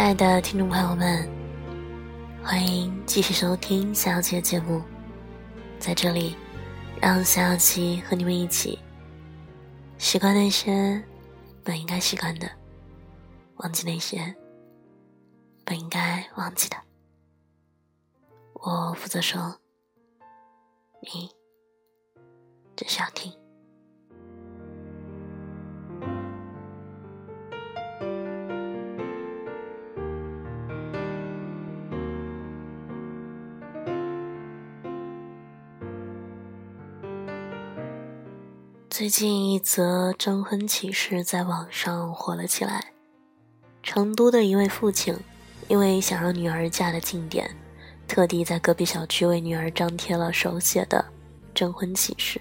亲爱的听众朋友们，欢迎继续收听小七的节目。在这里，让小七和你们一起习惯那些本应该习惯的，忘记那些本应该忘记的。我负责说，你只需要听。最近一则征婚启事在网上火了起来。成都的一位父亲，因为想让女儿嫁得近点，特地在隔壁小区为女儿张贴了手写的征婚启事。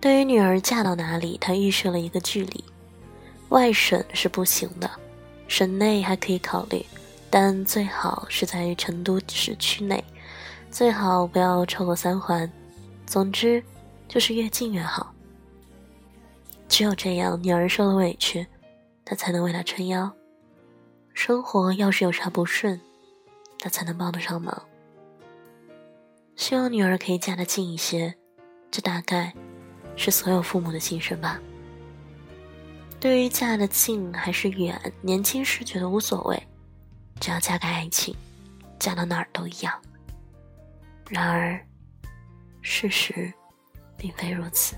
对于女儿嫁到哪里，他预设了一个距离：外省是不行的，省内还可以考虑，但最好是在成都市区内，最好不要超过三环。总之。就是越近越好。只有这样，女儿受了委屈，他才能为她撑腰；生活要是有啥不顺，他才能帮得上忙。希望女儿可以嫁得近一些，这大概是所有父母的心声吧。对于嫁得近还是远，年轻时觉得无所谓，只要嫁给爱情，嫁到哪儿都一样。然而，事实。并非如此。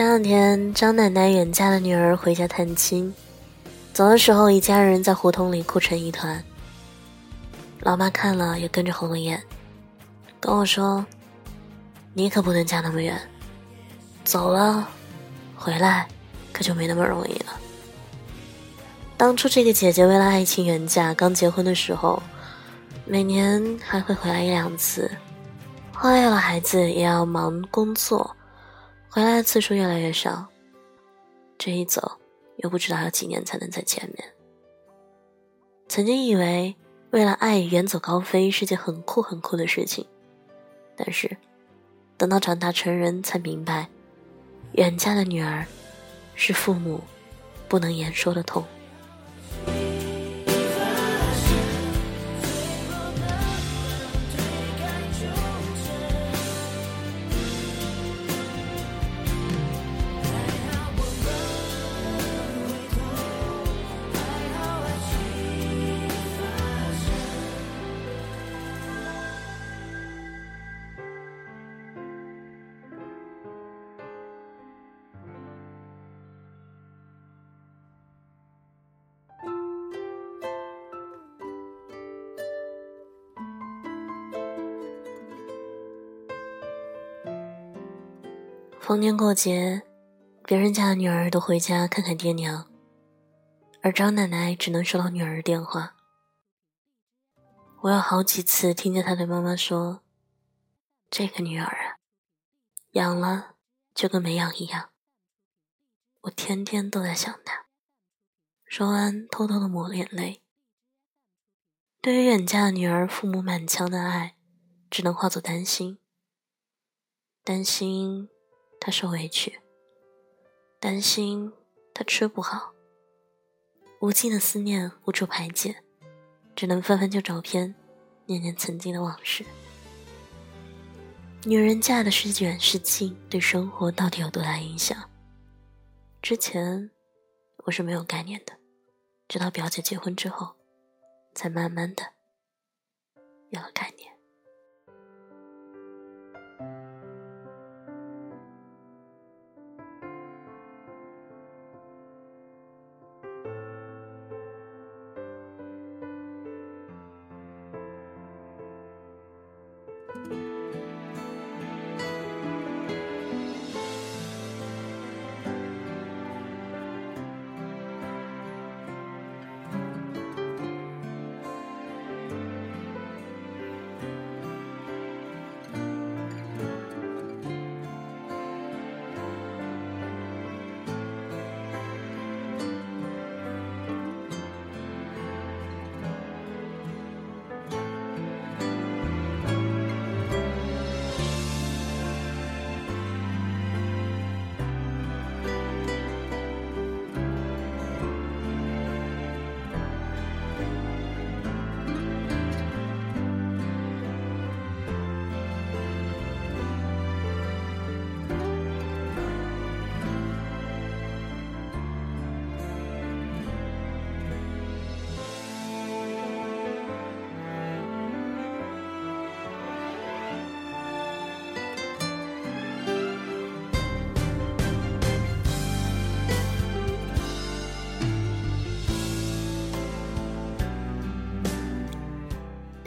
前两天，张奶奶远嫁的女儿回家探亲，走的时候，一家人在胡同里哭成一团。老妈看了也跟着红了眼，跟我说：“你可不能嫁那么远，走了，回来可就没那么容易了。”当初这个姐姐为了爱情远嫁，刚结婚的时候，每年还会回来一两次，后来有了孩子，也要忙工作。回来的次数越来越少，这一走又不知道要几年才能再见面。曾经以为为了爱远走高飞是件很酷很酷的事情，但是等到长大成人才明白，远嫁的女儿是父母不能言说的痛。逢年过节，别人家的女儿都回家看看爹娘，而张奶奶只能收到女儿的电话。我有好几次听见她对妈妈说：“这个女儿啊，养了就跟没养一样。”我天天都在想她。说完，偷偷的抹眼泪。对于远嫁的女儿，父母满腔的爱，只能化作担心，担心。他受委屈，担心他吃不好，无尽的思念无处排解，只能翻翻旧照片，念念曾经的往事。女人嫁的是远是近，对生活到底有多大影响？之前我是没有概念的，直到表姐结婚之后，才慢慢的有了概念。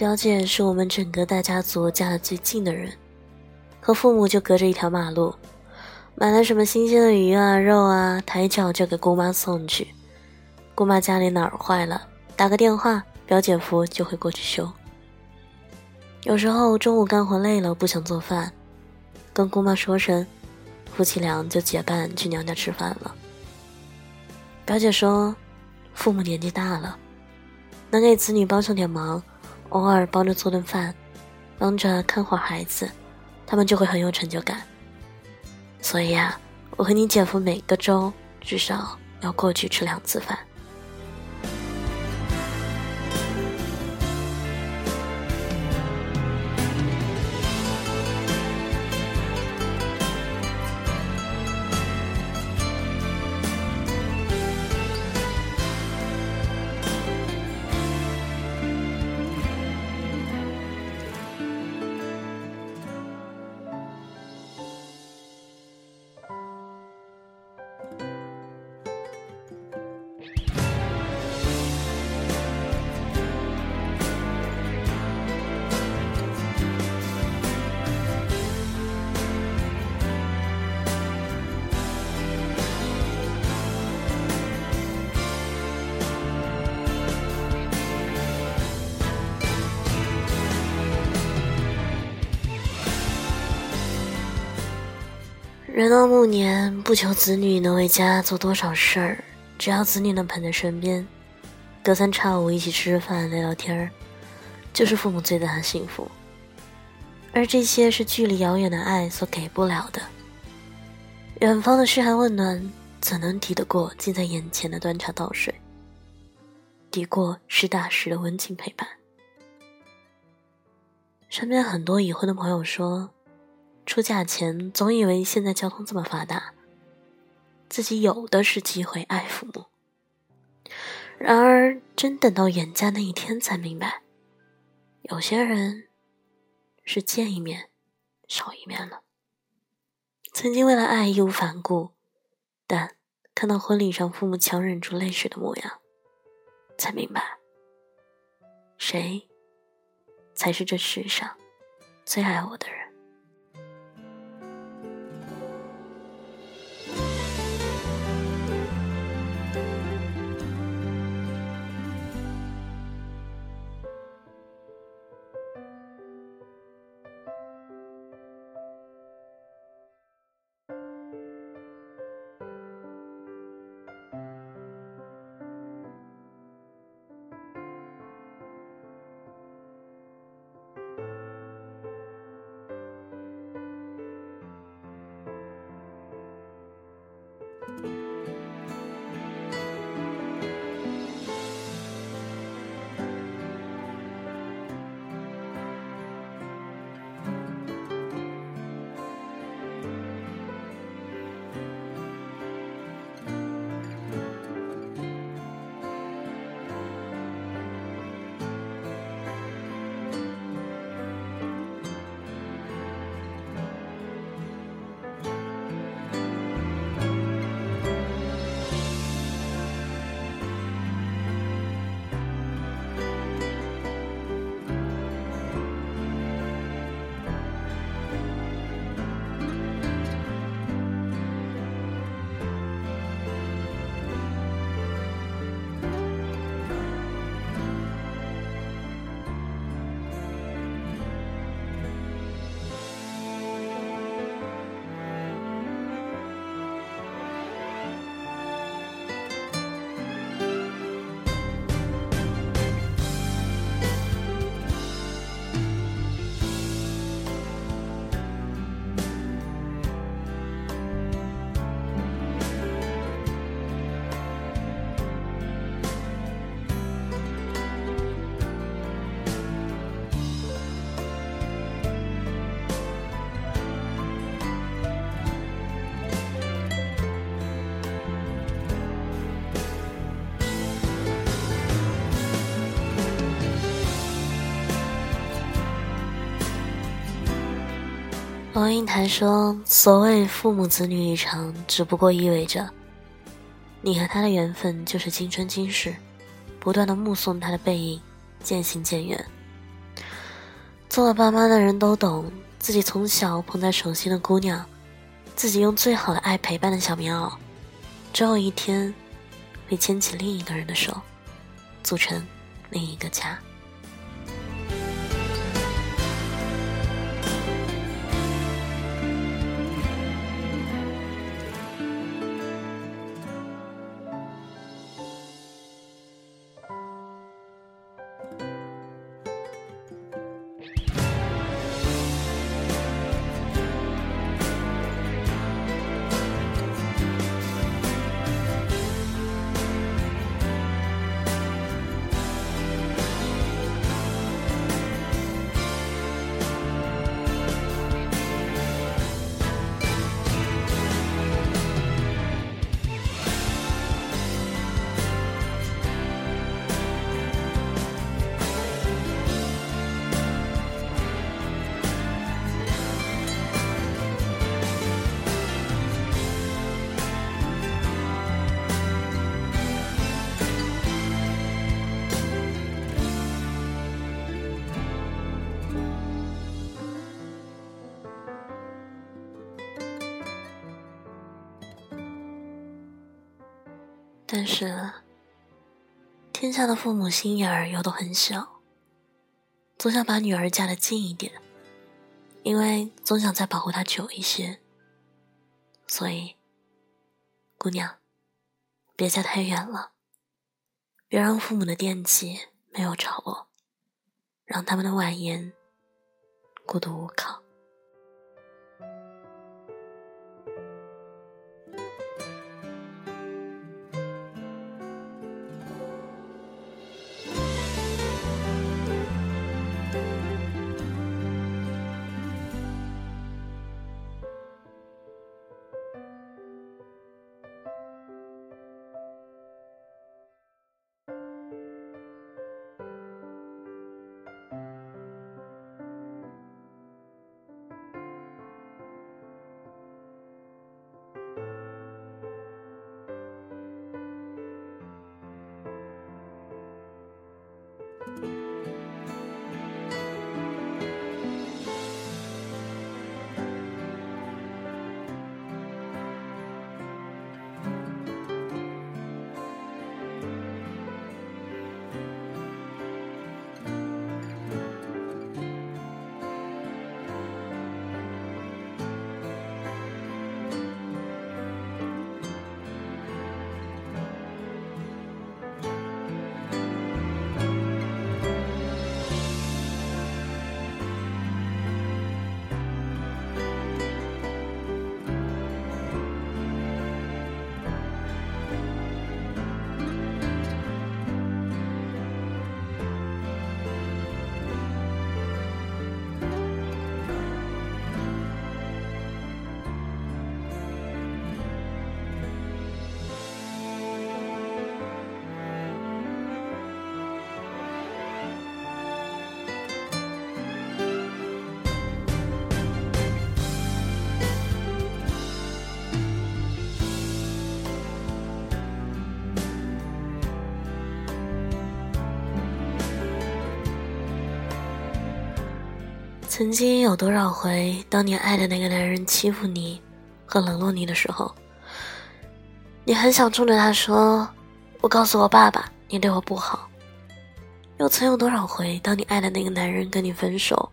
表姐是我们整个大家族嫁的最近的人，和父母就隔着一条马路。买了什么新鲜的鱼啊、肉啊，抬脚就给姑妈送去。姑妈家里哪儿坏了，打个电话，表姐夫就会过去修。有时候中午干活累了，不想做饭，跟姑妈说声，夫妻俩就结伴去娘家吃饭了。表姐说，父母年纪大了，能给子女帮上点忙，偶尔帮着做顿饭，帮着看会儿孩子，他们就会很有成就感。所以啊，我和你姐夫每个周至少要过去吃两次饭。人到暮年，不求子女能为家做多少事儿，只要子女能陪在身边，隔三差五一起吃吃饭、聊聊天儿，就是父母最大的幸福。而这些是距离遥远的爱所给不了的。远方的嘘寒问暖，怎能抵得过近在眼前的端茶倒水？抵过实打实的温情陪伴。身边很多已婚的朋友说。出嫁前总以为现在交通这么发达，自己有的是机会爱父母。然而真等到远嫁那一天，才明白，有些人是见一面少一面了。曾经为了爱义无反顾，但看到婚礼上父母强忍住泪水的模样，才明白，谁才是这世上最爱我的人。王英台说：“所谓父母子女一场，只不过意味着，你和他的缘分就是今生今世，不断的目送他的背影渐行渐远。做了爸妈的人都懂，自己从小捧在手心的姑娘，自己用最好的爱陪伴的小棉袄，终有一天会牵起另一个人的手，组成另一个家。但是，天下的父母心眼儿有的很小，总想把女儿嫁得近一点，因为总想再保护她久一些。所以，姑娘，别嫁太远了，别让父母的惦记没有着落，让他们的晚年孤独无靠。曾经有多少回，当你爱的那个男人欺负你和冷落你的时候，你很想冲着他说：“我告诉我爸爸，你对我不好。”又曾有多少回，当你爱的那个男人跟你分手，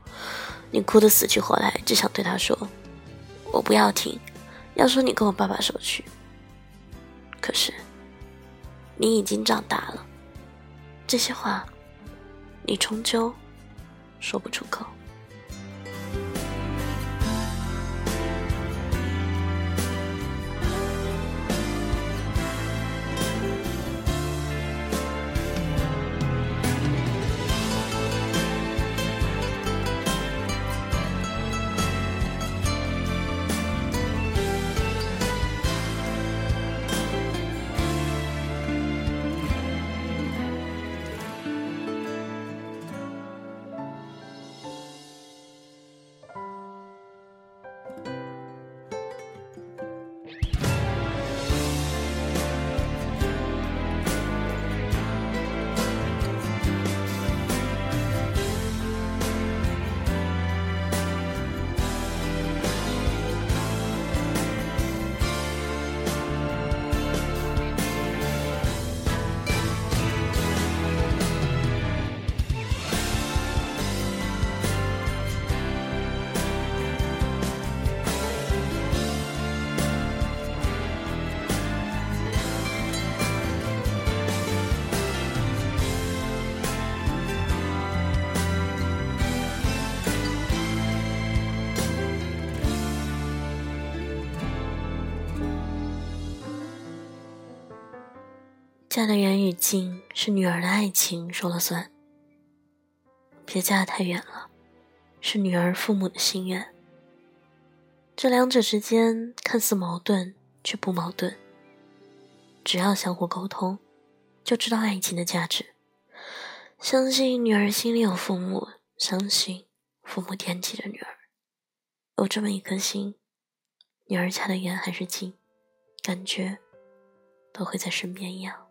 你哭得死去活来，只想对他说：“我不要听，要说你跟我爸爸说去。”可是，你已经长大了，这些话，你终究说不出口。嫁得远与近是女儿的爱情说了算，别嫁得太远了，是女儿父母的心愿。这两者之间看似矛盾，却不矛盾。只要相互沟通，就知道爱情的价值。相信女儿心里有父母，相信父母惦记着女儿。有这么一颗心，女儿嫁得远还是近，感觉都会在身边一样。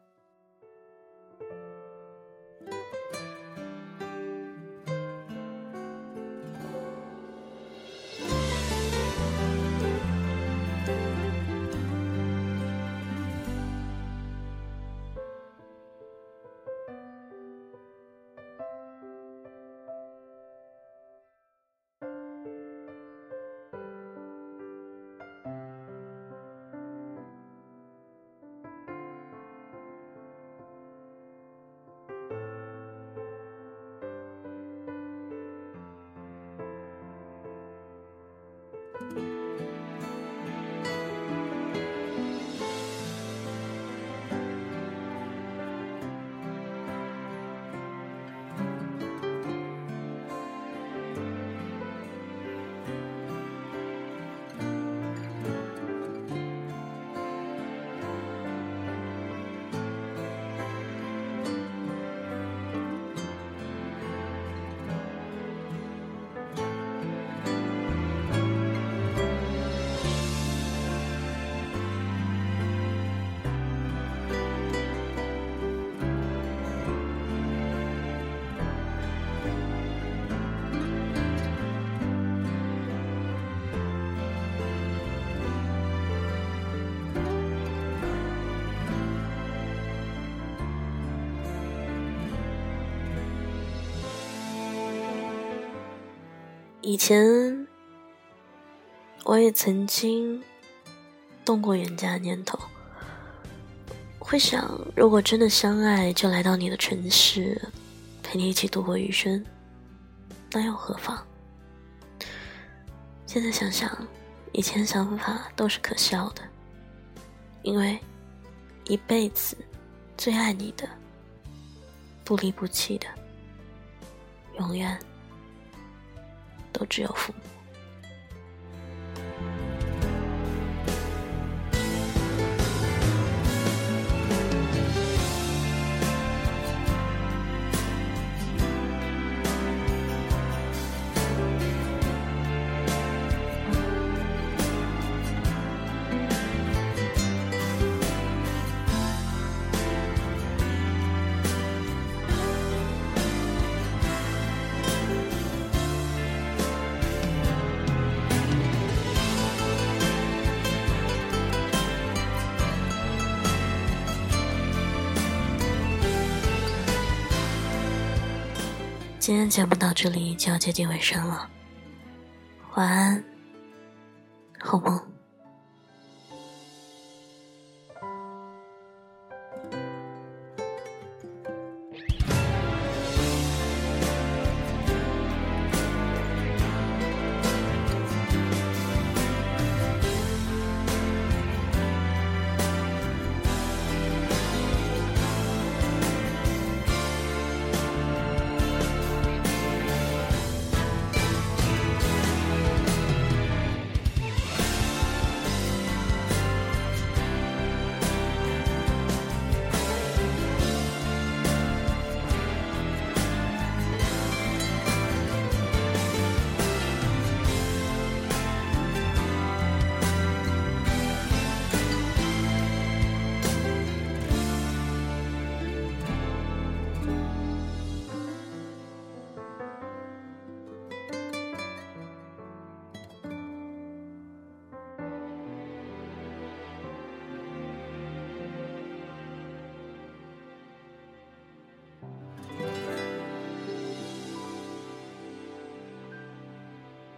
以前，我也曾经动过远嫁的念头，会想，如果真的相爱，就来到你的城市，陪你一起度过余生，那又何妨？现在想想，以前想法都是可笑的，因为一辈子最爱你的，不离不弃的，永远。都只有父母。今天节目到这里就要接近尾声了，晚安，好梦。